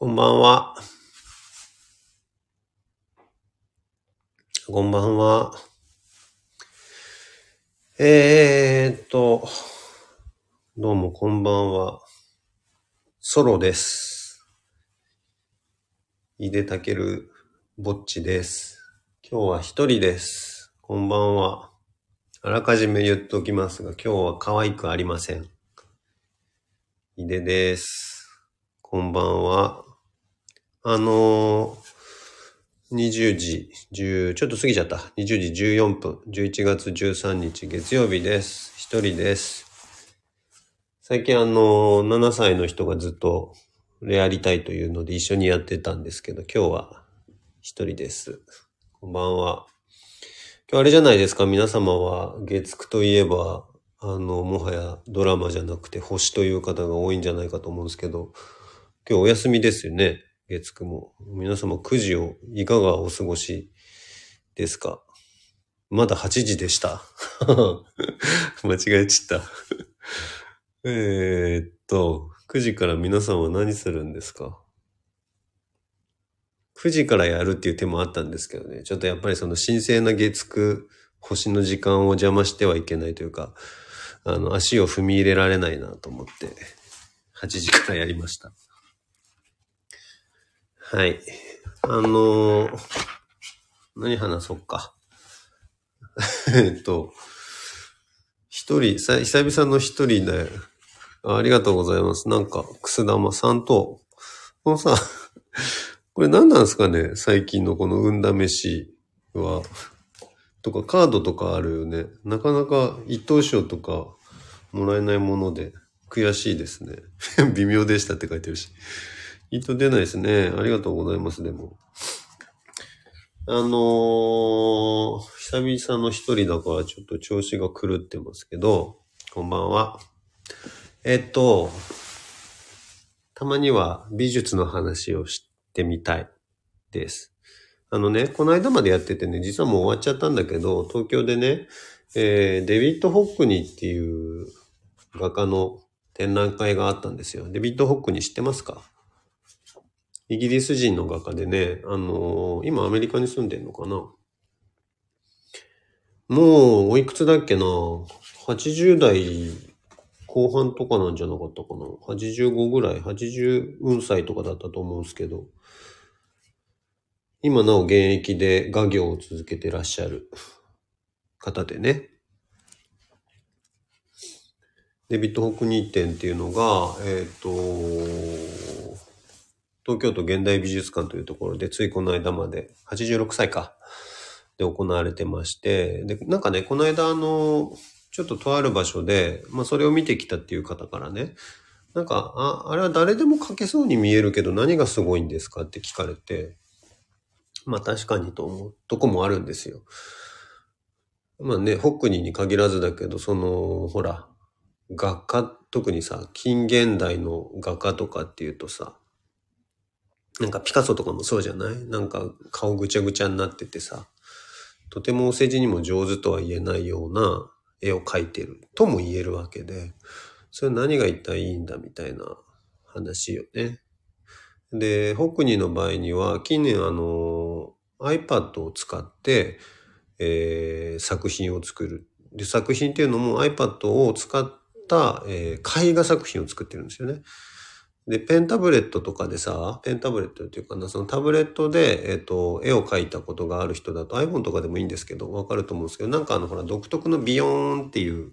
こんばんは。こんばんは。えーっと、どうもこんばんは。ソロです。井出たけるぼっちです。今日は一人です。こんばんは。あらかじめ言っておきますが、今日は可愛くありません。井出です。こんばんは。あのー、20時10、ちょっと過ぎちゃった。20時14分、11月13日月曜日です。一人です。最近あのー、7歳の人がずっとレアリタイというので一緒にやってたんですけど、今日は一人です。こんばんは。今日あれじゃないですか、皆様は月9といえば、あの、もはやドラマじゃなくて星という方が多いんじゃないかと思うんですけど、今日お休みですよね。月9も。皆様9時をいかがお過ごしですか？まだ8時でした。間違えちった。えっと、9時から皆さんは何するんですか ?9 時からやるっていう手もあったんですけどね。ちょっとやっぱりその神聖な月9、星の時間を邪魔してはいけないというか、あの、足を踏み入れられないなと思って、8時からやりました。はい。あのー何話そうか。えっと、一人、久々の一人で、あありがとうございます。なんか、くす玉さんと、このさ、これ何なんですかね？最近のこの運試しは。とか、カードとかあるよね。なかなか一等賞とかもらえないもので、悔しいですね。微妙でしたって書いてるし。糸出ないですね。ありがとうございます、でも。あのー、久々の一人だからちょっと調子が狂ってますけど、こんばんは。えっと、たまには美術の話をしてみたいです。あのね、この間までやっててね、実はもう終わっちゃったんだけど、東京でね、えーデビッド・ホックニーっていう画家の展覧会があったんですよ。デビッド・ホックニー知ってますか？イギリス人の画家でね、あのー今アメリカに住んでんのかな？もう、おいくつだっけな ?80 代後半とかなんじゃなかったかな ?85 ぐらい、80歳とかだったと思うんですけど、今なお現役で画業を続けてらっしゃる方でね。デビッド・ホックニー展っていうのが、えっ、と、東京都現代美術館というところで、ついこの間まで、86歳か、で行われてまして、で、なんかね、この間あの、ちょっととある場所で、まあそれを見てきたっていう方からね、なんか、あ、あれは誰でも描けそうに見えるけど何がすごいんですかって聞かれて、まあ確かにと思うとこもあるんですよ。まあね、ホックニーに限らずだけど、その、ほら、画家、特にさ、近現代の画家とかっていうとさ、なんかピカソとかもそうじゃない？なんか顔ぐちゃぐちゃになっててさ、とてもお世辞にも上手とは言えないような絵を描いてるとも言えるわけで、それ何が一体いいんだみたいな話よね。で、ホックニーの場合には近年あの iPad を使って、えー作品を作る。で、作品っていうのも iPad を使った、えー絵画作品を作ってるんですよね。で、ペンタブレットとかでさ、ペンタブレットっていうかな、そのタブレットで、えっ、と、絵を描いたことがある人だと iPhone とかでもいいんですけど、わかると思うんですけど、なんかあの、ほら、独特のビヨーンっていう、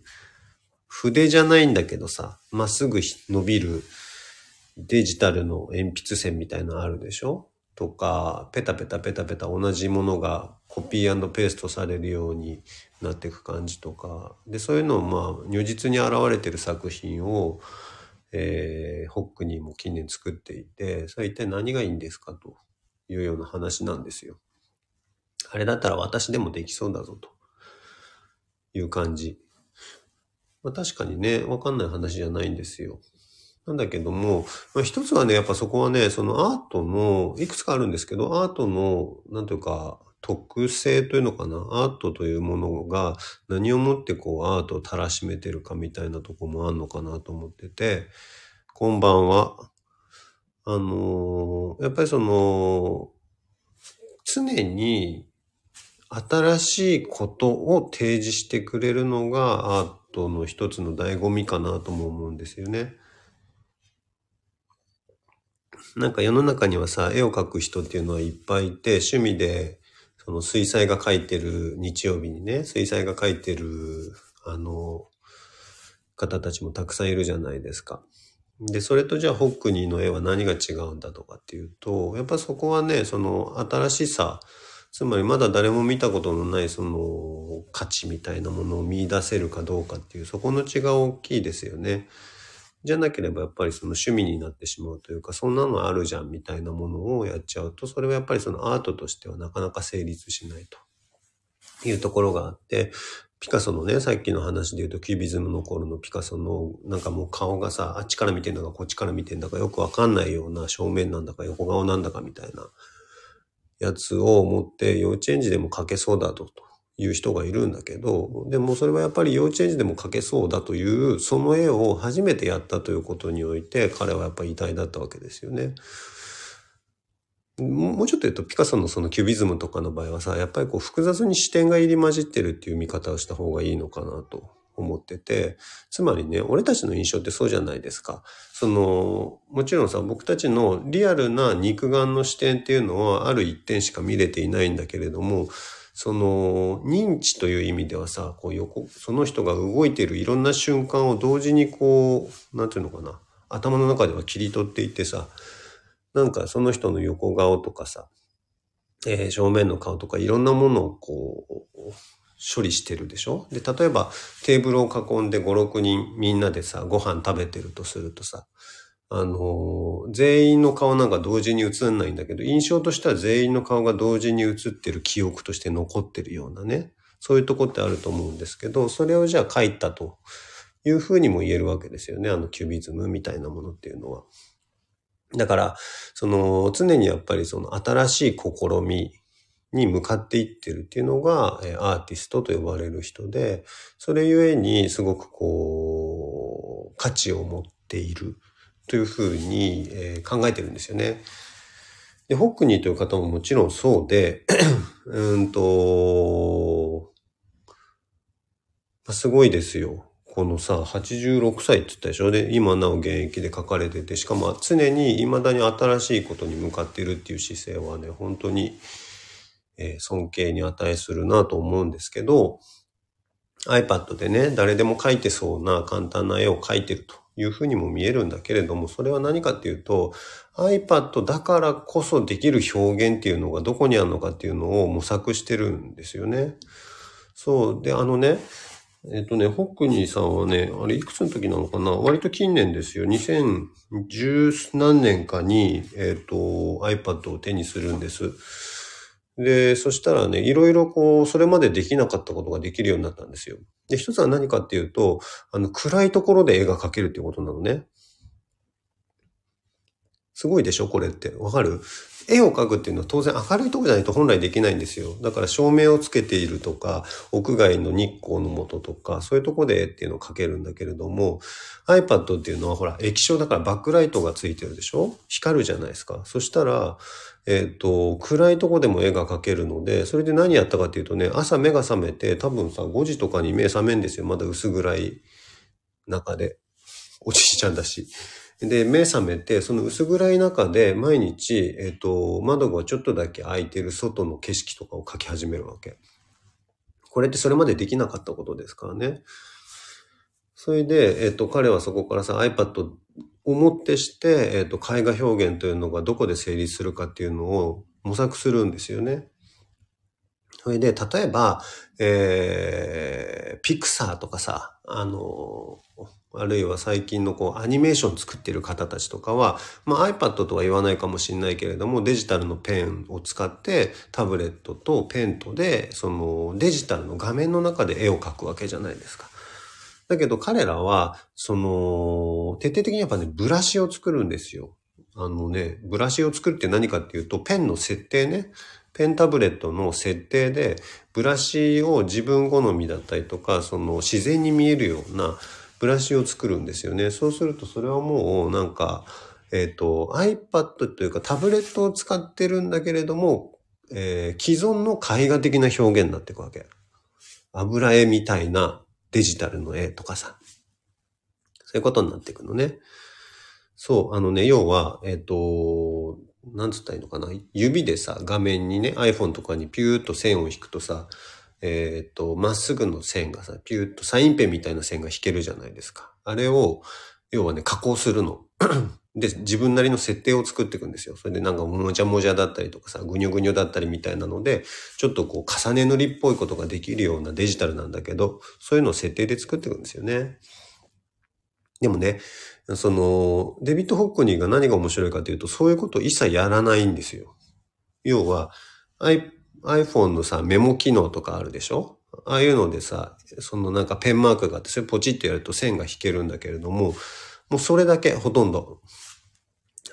筆じゃないんだけどさ、まっすぐ伸びるデジタルの鉛筆線みたいなのあるでしょ？とか、ペタペタペタペタ同じものがコピーペーストされるようになっていく感じとか、で、そういうのをまあ、如実に現れてる作品を、えーホックニーも近年作っていて、それ一体何がいいんですかというような話なんですよ。あれだったら私でもできそうだぞという感じ。まあ、確かにね、わかんない話じゃないんですよ。なんだけども、まあ、一つはね、やっぱそこはね、そのアートの、いくつかあるんですけど、アートの、なんというか、特性というのかな、アートというものが何をもってこうアートをたらしめてるかみたいなとこもあるのかなと思ってて、こんばんは。あのーやっぱりその、常に新しいことを提示してくれるのがアートの一つの醍醐味かなとも思うんですよね。なんか世の中にはさ、絵を描く人っていうのはいっぱいいて、趣味で、その水彩が描いてる日曜日にね、水彩が描いてる、あの、方たちもたくさんいるじゃないですか。で、それとじゃあホックニーの絵は何が違うんだとかっていうと、やっぱそこはね、その新しさ、つまりまだ誰も見たことのないその価値みたいなものを見出せるかどうかっていう、そこの違い大きいですよね。じゃなければやっぱりその趣味になってしまうというか、そんなのあるじゃんみたいなものをやっちゃうと、それはやっぱりそのアートとしてはなかなか成立しないというところがあって、ピカソのね、さっきの話で言うと、キュビズムの頃のピカソの、なんかもう顔がさ、あっちから見てんだかこっちから見てんだかよくわかんないような正面なんだか横顔なんだかみたいなやつを持って幼稚園児でも描けそうだと、と。いう人がいるんだけど、でもそれはやっぱり幼稚園児でも描けそうだという、その絵を初めてやったということにおいて、彼はやっぱり偉大だったわけですよね。もうちょっと言うと、ピカソのそのキュビズムとかの場合はさ、やっぱりこう複雑に視点が入り混じってるっていう見方をした方がいいのかなと思ってて、つまりね、俺たちの印象ってそうじゃないですか。その、もちろんさ、僕たちのリアルな肉眼の視点っていうのはある一点しか見れていないんだけれども、その、認知という意味ではさ、こう横、その人が動いているいろんな瞬間を同時にこう、なんていうのかな、頭の中では切り取っていってさ、なんかその人の横顔とかさ、えー正面の顔とかいろんなものをこう、処理してるでしょ？で、例えばテーブルを囲んで5、6人みんなでさ、ご飯食べてるとするとさ、あの全員の顔なんか同時に映んないんだけど、印象としては全員の顔が同時に映ってる記憶として残ってるようなね、そういうとこってあると思うんですけど、それをじゃあ書いたというふうにも言えるわけですよね、あのキュビズムみたいなものっていうのは。だから、その、常にやっぱりその新しい試みに向かっていってるっていうのが、えアーティストと呼ばれる人で、それゆえにすごくこう、価値を持っているというふうに、え考えてるんですよね。で、ホックニーという方ももちろんそうで、うんと、ますごいですよ。このさ、86歳って言ったでしょ？で、今なお現役で書かれてて、しかも常に未だに新しいことに向かっているっていう姿勢はね、本当に、えー尊敬に値するなと思うんですけど、iPad でね、誰でも描いてそうな簡単な絵を描いてるというふうにも見えるんだけれども、それは何かっていうと、iPad だからこそできる表現っていうのがどこにあるのかっていうのを模索してるんですよね。そう。で、あのね、えっ、とね、ホックニーさんはね、あれいくつの時なのかな？割と近年ですよ。2010何年かに、えっ、と、iPad を手にするんです。で、そしたらね、いろいろこう、それまでできなかったことができるようになったんですよ。で、一つは何かっていうと、あの、暗いところで絵が描けるっていうことなのね。すごいでしょこれって。わかる？絵を描くっていうのは当然明るいとこじゃないと本来できないんですよ。だから照明をつけているとか、屋外の日光の下とか、そういうとこで絵っていうのを描けるんだけれども、iPad っていうのはほら、液晶だからバックライトがついてるでしょ？光るじゃないですか。そしたら、えっ、と、暗いとこでも絵が描けるので、それで何やったかっていうとね、朝目が覚めて、多分さ、5時とかに目覚めんですよ。まだ薄暗い中で。おじいちゃんだし。で、目覚めて、その薄暗い中で毎日、えっ、と、窓がちょっとだけ開いてる外の景色とかを描き始めるわけ。これってそれまでできなかったことですからね。それで、えっ、と、彼はそこからさ、iPad をもってして、えっ、と、絵画表現というのがどこで成立するかっていうのを模索するんですよね。それで、例えば、えー、ピクサーとかさ、あの、あるいは最近のこうアニメーション作ってる方たちとかは、まあ、iPad とは言わないかもしれないけれども、デジタルのペンを使ってタブレットとペンとで、そのデジタルの画面の中で絵を描くわけじゃないですか。だけど彼らは、その、徹底的にやっぱね、ブラシを作るんですよ。あのね、ブラシを作るって何かっていうと、ペンの設定ね。ペンタブレットの設定で、ブラシを自分好みだったりとか、その自然に見えるようなブラシを作るんですよね。そうするとそれはもうなんか、えっ、と、iPad というかタブレットを使ってるんだけれども、えー既存の絵画的な表現になっていくわけ。油絵みたいなデジタルの絵とかさ。そういうことになっていくのね。そう、あのね、要は、えっ、と、なんつったらいいのかな。指でさ、画面にね、iPhone とかにピューっと線を引くとさ、えっ、と、まっすぐの線がさ、ピューっとサインペンみたいな線が引けるじゃないですか。あれを、要はね、加工するの。で、自分なりの設定を作っていくんですよ。それでなんかもじゃもじゃだったりとかさ、ぐにょぐにょだったりみたいなので、ちょっとこう重ね塗りっぽいことができるようなデジタルなんだけど、そういうのを設定で作っていくんですよね。でもね、その、デビッド・ホックニーが何が面白いかというと、そういうことを一切やらないんですよ。要は、I- iPhone のさ、メモ機能とかあるでしょ？ああいうのでさ、そのなんかペンマークがあって、それポチッとやると線が引けるんだけれども、もうそれだけ、ほとんど。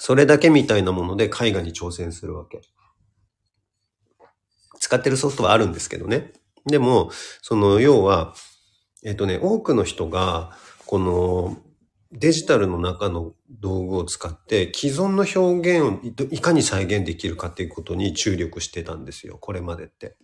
それだけみたいなもので絵画に挑戦するわけ。使ってるソフトはあるんですけどね。でも、その、要は、えっとね、多くの人が、この、デジタルの中の道具を使って既存の表現をいかに再現できるかっていうことに注力してたんですよ、これまでって。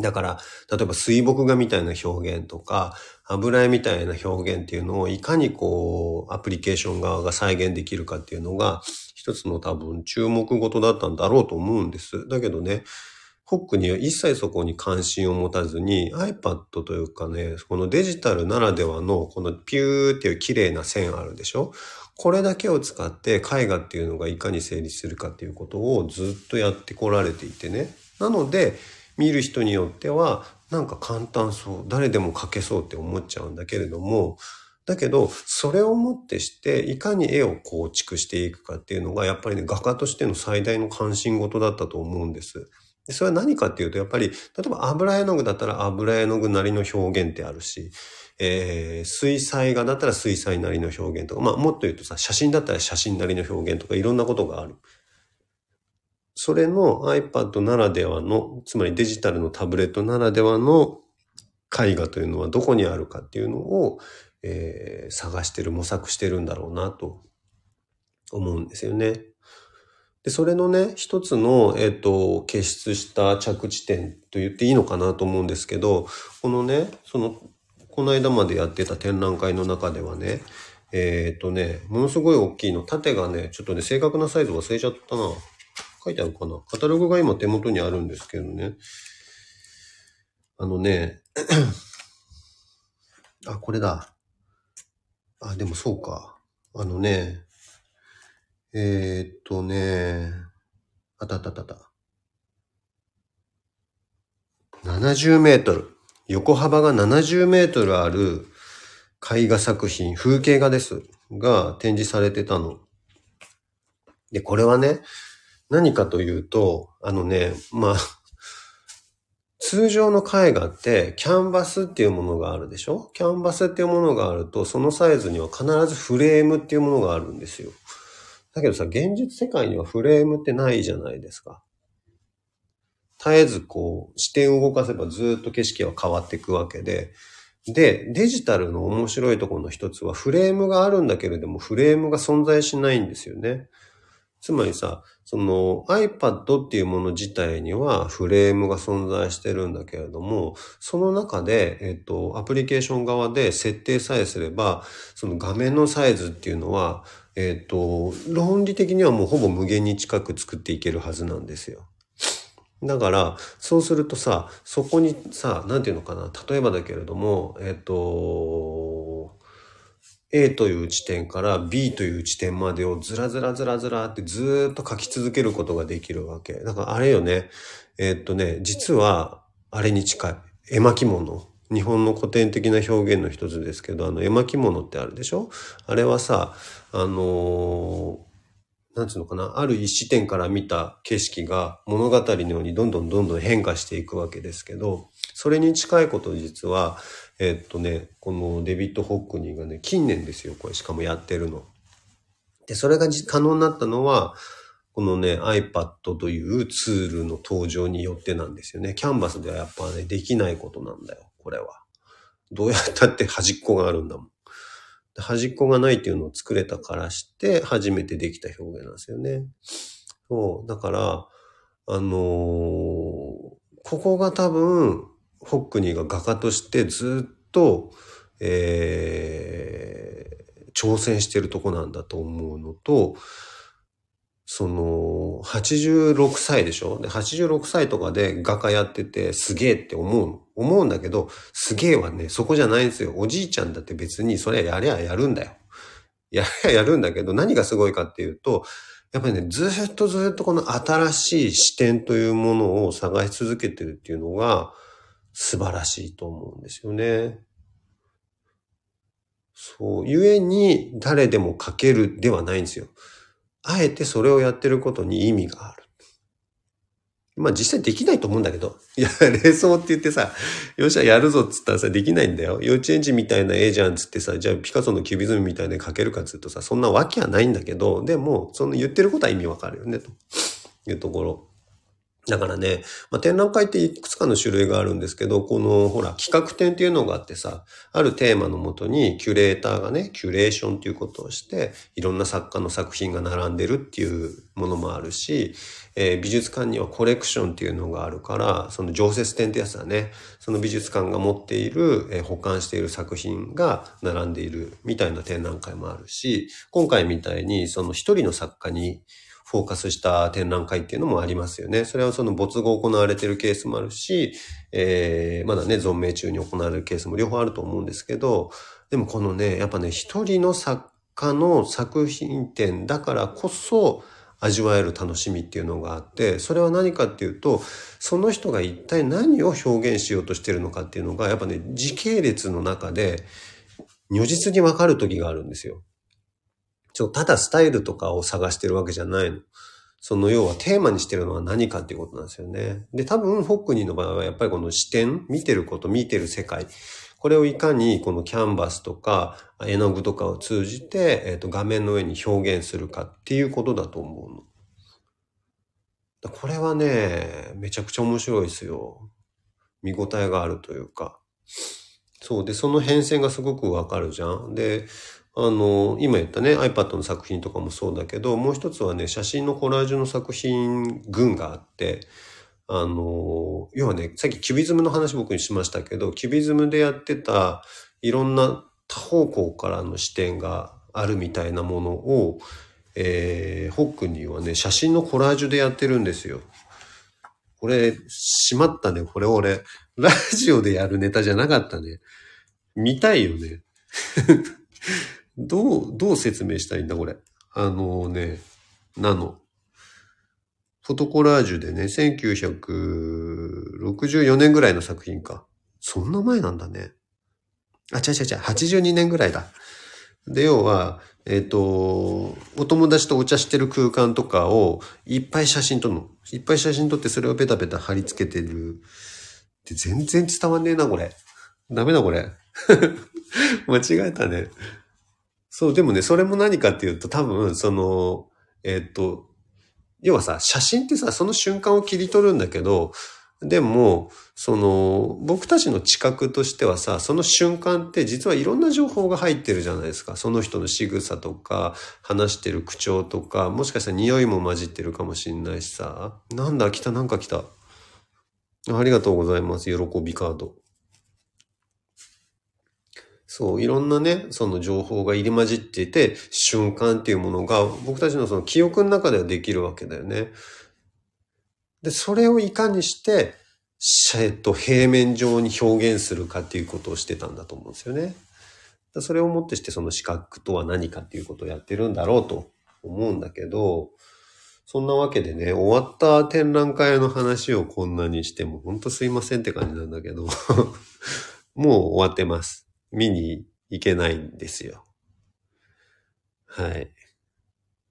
だから、例えば水墨画みたいな表現とか、油絵みたいな表現っていうのをいかにこう、アプリケーション側が再現できるかっていうのが、一つの多分注目事だったんだろうと思うんです。だけどね、ホックには一切そこに関心を持たずに iPad というかね、このデジタルならではのこのピューっていう綺麗な線あるでしょ？これだけを使って絵画っていうのがいかに成立するかっていうことをずっとやってこられていてね。なので、見る人によってはなんか簡単そう、誰でも描けそうって思っちゃうんだけれども、だけど、それをもってして、いかに絵を構築していくかっていうのが、やっぱりね、画家としての最大の関心事だったと思うんです。でそれは何かっていうと、やっぱり、例えば油絵の具だったら油絵の具なりの表現ってあるし、えー、水彩画だったら水彩なりの表現とか、まあもっと言うとさ、写真だったら写真なりの表現とかいろんなことがある。それの iPad ならではの、つまりデジタルのタブレットならではの絵画というのはどこにあるかっていうのを、えー探してる、模索してるんだろうなと思うんですよね。で、それのね、一つの、えっ、と、結出した着地点と言っていいのかなと思うんですけど、このね、その、この間までやってた展覧会の中ではね、えっ、とね、ものすごい大きいの、縦がね、ちょっとね、正確なサイズ忘れちゃったな。書いてあるかなカタログが今手元にあるんですけどね。あのね、あ、これだ。あ、でもそうか。あのね、えー、っとね、あたあったあったた。70メートル。横幅が70メートルある絵画作品、風景画です。が展示されてたの。で、これはね、何かというと、あのね、まあ、通常の絵画ってキャンバスっていうものがあるでしょ？キャンバスっていうものがあると、そのサイズには必ずフレームっていうものがあるんですよ。だけどさ、現実世界にはフレームってないじゃないですか。絶えずこう、視点を動かせばずっと景色は変わっていくわけで、で、デジタルの面白いところの一つは、フレームがあるんだけれども、フレームが存在しないんですよね。つまりさ、その iPad っていうもの自体にはフレームが存在してるんだけれども、その中で、えっと、アプリケーション側で設定さえすれば、その画面のサイズっていうのは、えっと、論理的にはもうほぼ無限に近く作っていけるはずなんですよ。だから、そうするとさ、そこにさ、なんていうのかな、例えばだけれども、えっと、A という地点から B という地点までをずらずらずらずらってずっと書き続けることができるわけ。だからあれよね、えっとね、実はあれに近い。絵巻物。日本の古典的な表現の一つですけど、あの絵巻物ってあるでしょ？あれはさ、あのーなんつうのかな、ある一視点から見た景色が物語のようにどんどんどんどん変化していくわけですけど、それに近いこと実は、えっとね、このデビッド・ホックニーがね、近年ですよ、これしかもやってるの。で、それが可能になったのは、このね、iPad というツールの登場によってなんですよね。キャンバスではやっぱね、できないことなんだよ、これは。どうやったって 端っこがあるんだもん。端っこがないっていうのを作れたからして、初めてできた表現なんですよね。そう。だから、あのーここが多分、ホックニーが画家としてずっと、えー挑戦してるとこなんだと思うのと、その、86歳でしょ？で、86歳とかで画家やっててすげえって思う。思うんだけど、すげえはね、そこじゃないんですよ。おじいちゃんだって別にそれやりゃやるんだよ。やりゃやるんだけど、何がすごいかっていうと、やっぱりね、ずっとずっとこの新しい視点というものを探し続けてるっていうのが素晴らしいと思うんですよね。そう、ゆえに誰でも書けるではないんですよ。あえてそれをやってることに意味がある。まあ実際できないと思うんだけど。いや、冷蔵って言ってさ、よっしゃやるぞっつったらさ、できないんだよ。幼稚園児みたいな絵じゃんっつってさ、じゃあピカソのキュビズムみたいで描けるかっつうとさ、そんなわけはないんだけど、でも、その言ってることは意味わかるよね、というところ。だからね、まあ、展覧会っていくつかの種類があるんですけど、この、ほら、企画展っていうのがあってさ、あるテーマのもとに、キュレーターがね、キュレーションっていうことをして、いろんな作家の作品が並んでるっていうものもあるし、えー美術館にはコレクションっていうのがあるから、その常設展ってやつだね。その美術館が持っている、えー保管している作品が並んでいるみたいな展覧会もあるし、今回みたいにその一人の作家にフォーカスした展覧会っていうのもありますよね。それはその没後行われてるケースもあるし、えーまだね、存命中に行われるケースも両方あると思うんですけど、でもこのね、やっぱね、一人の作家の作品展だからこそ味わえる楽しみっていうのがあって、それは何かっていうと、その人が一体何を表現しようとしてるのかっていうのが、やっぱね、時系列の中で如実にわかる時があるんですよ。ちょ、ただスタイルとかを探してるわけじゃないの。その要はテーマにしてるのは何かっていうことなんですよね。で、多分、ホックニーの場合はやっぱりこの視点、見てること、見てる世界、これをいかにこのキャンバスとか絵の具とかを通じて、えっと画面の上に表現するかっていうことだと思うの。これはね、めちゃくちゃ面白いですよ。見応えがあるというか。そう。で、その変遷がすごくわかるじゃん。で、あの、今言ったね、iPad の作品とかもそうだけど、もう一つはね、写真のコラージュの作品群があって、あの、要はね、さっきキュビズムの話僕にしましたけど、キュビズムでやってたいろんな多方向からの視点があるみたいなものを、えー、ホックにはね、写真のコラージュでやってるんですよ。これ、しまったね。これ俺、ラジオでやるネタじゃなかったね。見たいよね。どう、どう説明したいんだ、これ？あのね、ナノ。フォトコラージュでね、1964年ぐらいの作品か。そんな前なんだね。あ、違う違う違う、82年ぐらいだ。で、要は、えっ、と、お友達とお茶してる空間とかをいっぱい写真撮るの。いっぱい写真撮ってそれをペタペタ貼り付けてる。で、全然伝わんねえな、これ。ダメだ、これ。間違えたね。そう、でもね、それも何かっていうと、多分、その、えっ、と、要はさ、写真ってさ、その瞬間を切り取るんだけど、でも、その、僕たちの知覚としてはさ、その瞬間って実はいろんな情報が入ってるじゃないですか。その人の仕草とか、話してる口調とか、もしかしたら匂いも混じってるかもしんないしさ。なんだ、来た、なんか来た。ありがとうございます。喜びカード。そう、いろんなね、その情報が入り混じっていて、瞬間っていうものが僕たちのその記憶の中ではできるわけだよね。で、それをいかにして、えっと、平面上に表現するかっていうことをしてたんだと思うんですよね。それをもってしてその視覚とは何かっていうことをやってるんだろうと思うんだけど、そんなわけでね、終わった展覧会の話をこんなにしても、ほんとすいませんって感じなんだけど、もう終わってます。見に行けないんですよ。はい。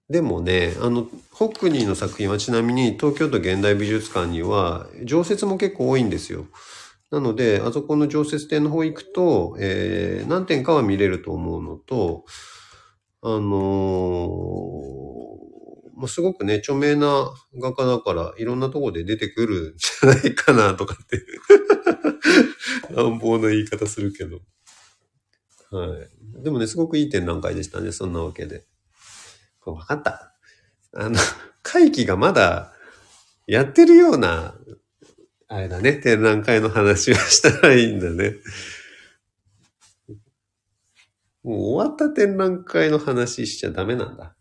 でもね、あの、ホックニーの作品はちなみに東京都現代美術館には常設も結構多いんですよ。なので、あそこの常設展の方行くと、えー、何点かは見れると思うのと、あのーもうすごくね、著名な画家だから、いろんなとこで出てくるんじゃないかなとかって、乱暴な言い方するけど。はい。でもね、すごくいい展覧会でしたね、そんなわけで。これ分かった。あの、会期がまだやってるような、あれだね、展覧会の話をしたらいいんだね。もう終わった展覧会の話しちゃダメなんだ。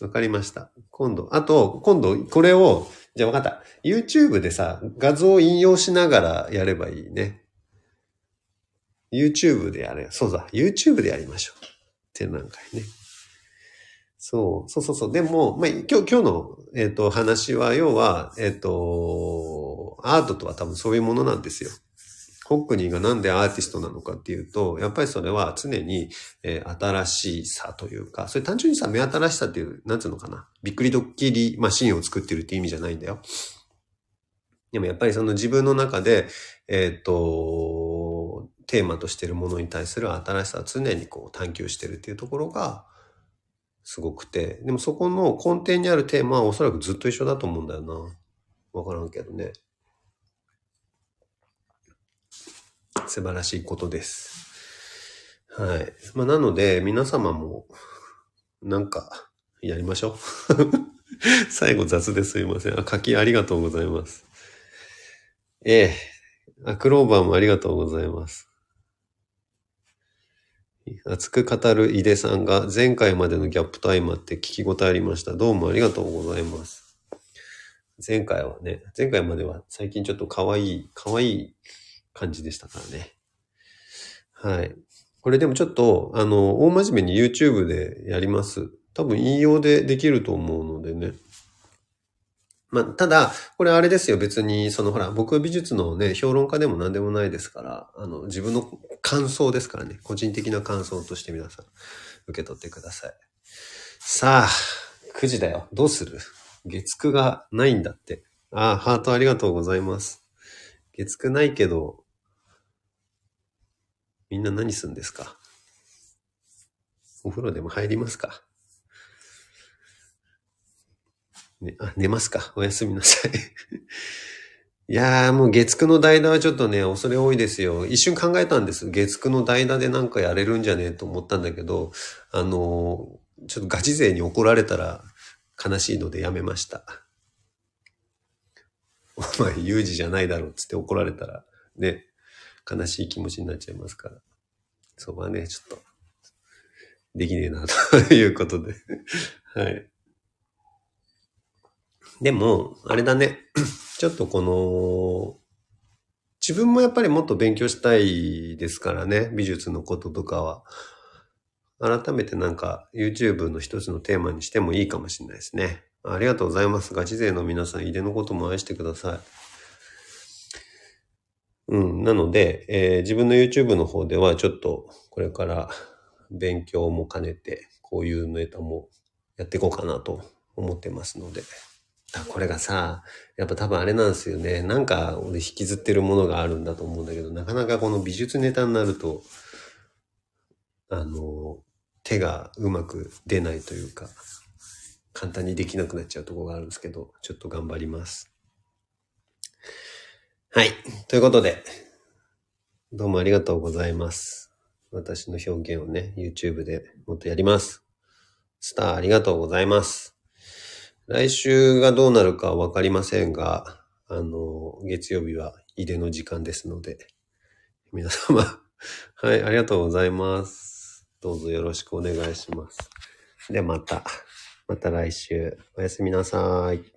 わかりました。今度、あと、今度、これを、じゃあ分かった。YouTube でさ、画像を引用しながらやればいいね。YouTube でやれ。そうだ。YouTube でやりましょう。展覧会ね。そう、そうそうそう。でも、まあ、今日、今日の、えっ、と、話は、要は、えっ、と、アートとは多分そういうものなんですよ。ホックニーがなんでアーティストなのかっていうと、やっぱりそれは常に、えー新しさというか、それ単純にさ、目新しさっていう、なんつうのかな。びっくりドッキリマシンを作ってるって意味じゃないんだよ。でもやっぱりその自分の中で、えっ、と、テーマとしてるものに対する新しさを常にこう探求してるっていうところが、すごくて。でもそこの根底にあるテーマはおそらくずっと一緒だと思うんだよな。わからんけどね。素晴らしいことです。はい。まあ、なので、皆様も、なんか、やりましょう。最後雑ですいません。あ、柿ありがとうございます。ええ。あ、クローバーもありがとうございます。熱く語る井出さんが前回までのギャップと相まって聞き応えありました。どうもありがとうございます。前回はね、前回までは最近ちょっと可愛い、可愛い感じでしたからね。はい。これでもちょっと、あの、大真面目に YouTube でやります。多分引用でできると思うのでね。まあ、ただ、これあれですよ。別に、そのほら、僕美術のね、評論家でも何でもないですから、あの、自分の感想ですからね。個人的な感想として皆さん、受け取ってください。さあ、9時だよ。どうする？月9がないんだって。ああ、ハートありがとうございます。月9ないけど、みんな何すんですか？お風呂でも入りますか？ね、あ、寝ますか？おやすみなさい。いやーもう月9の代打はちょっとね、恐れ多いですよ。一瞬考えたんです。月9の代打でなんかやれるんじゃねえと思ったんだけど、あのーちょっとガチ勢に怒られたら悲しいのでやめました。お前、有事じゃないだろうっつって怒られたら、ね、悲しい気持ちになっちゃいますから。そこはね、ちょっと、できねえな、ということで。はい。でも、あれだね。ちょっとこの、自分もやっぱりもっと勉強したいですからね。美術のこととかは。改めてなんか YouTube の一つのテーマにしてもいいかもしれないですね。ありがとうございます。ガチ勢の皆さん、井出のことも愛してください。うん。なので、えー自分の YouTube の方ではちょっとこれから勉強も兼ねて、こういうネタもやっていこうかなと思ってますので。あこれがさ、やっぱ多分あれなんですよね。なんか俺引きずってるものがあるんだと思うんだけど、なかなかこの美術ネタになると、あの、手がうまく出ないというか、簡単にできなくなっちゃうとこがあるんですけど、ちょっと頑張ります。はい。ということで、どうもありがとうございます。私の表現をね、YouTube でもっとやります。スターありがとうございます。来週がどうなるかわかりませんが、あの、月曜日は入れの時間ですので、皆様、はい、ありがとうございます。どうぞよろしくお願いします。ではまた、また来週、おやすみなさい。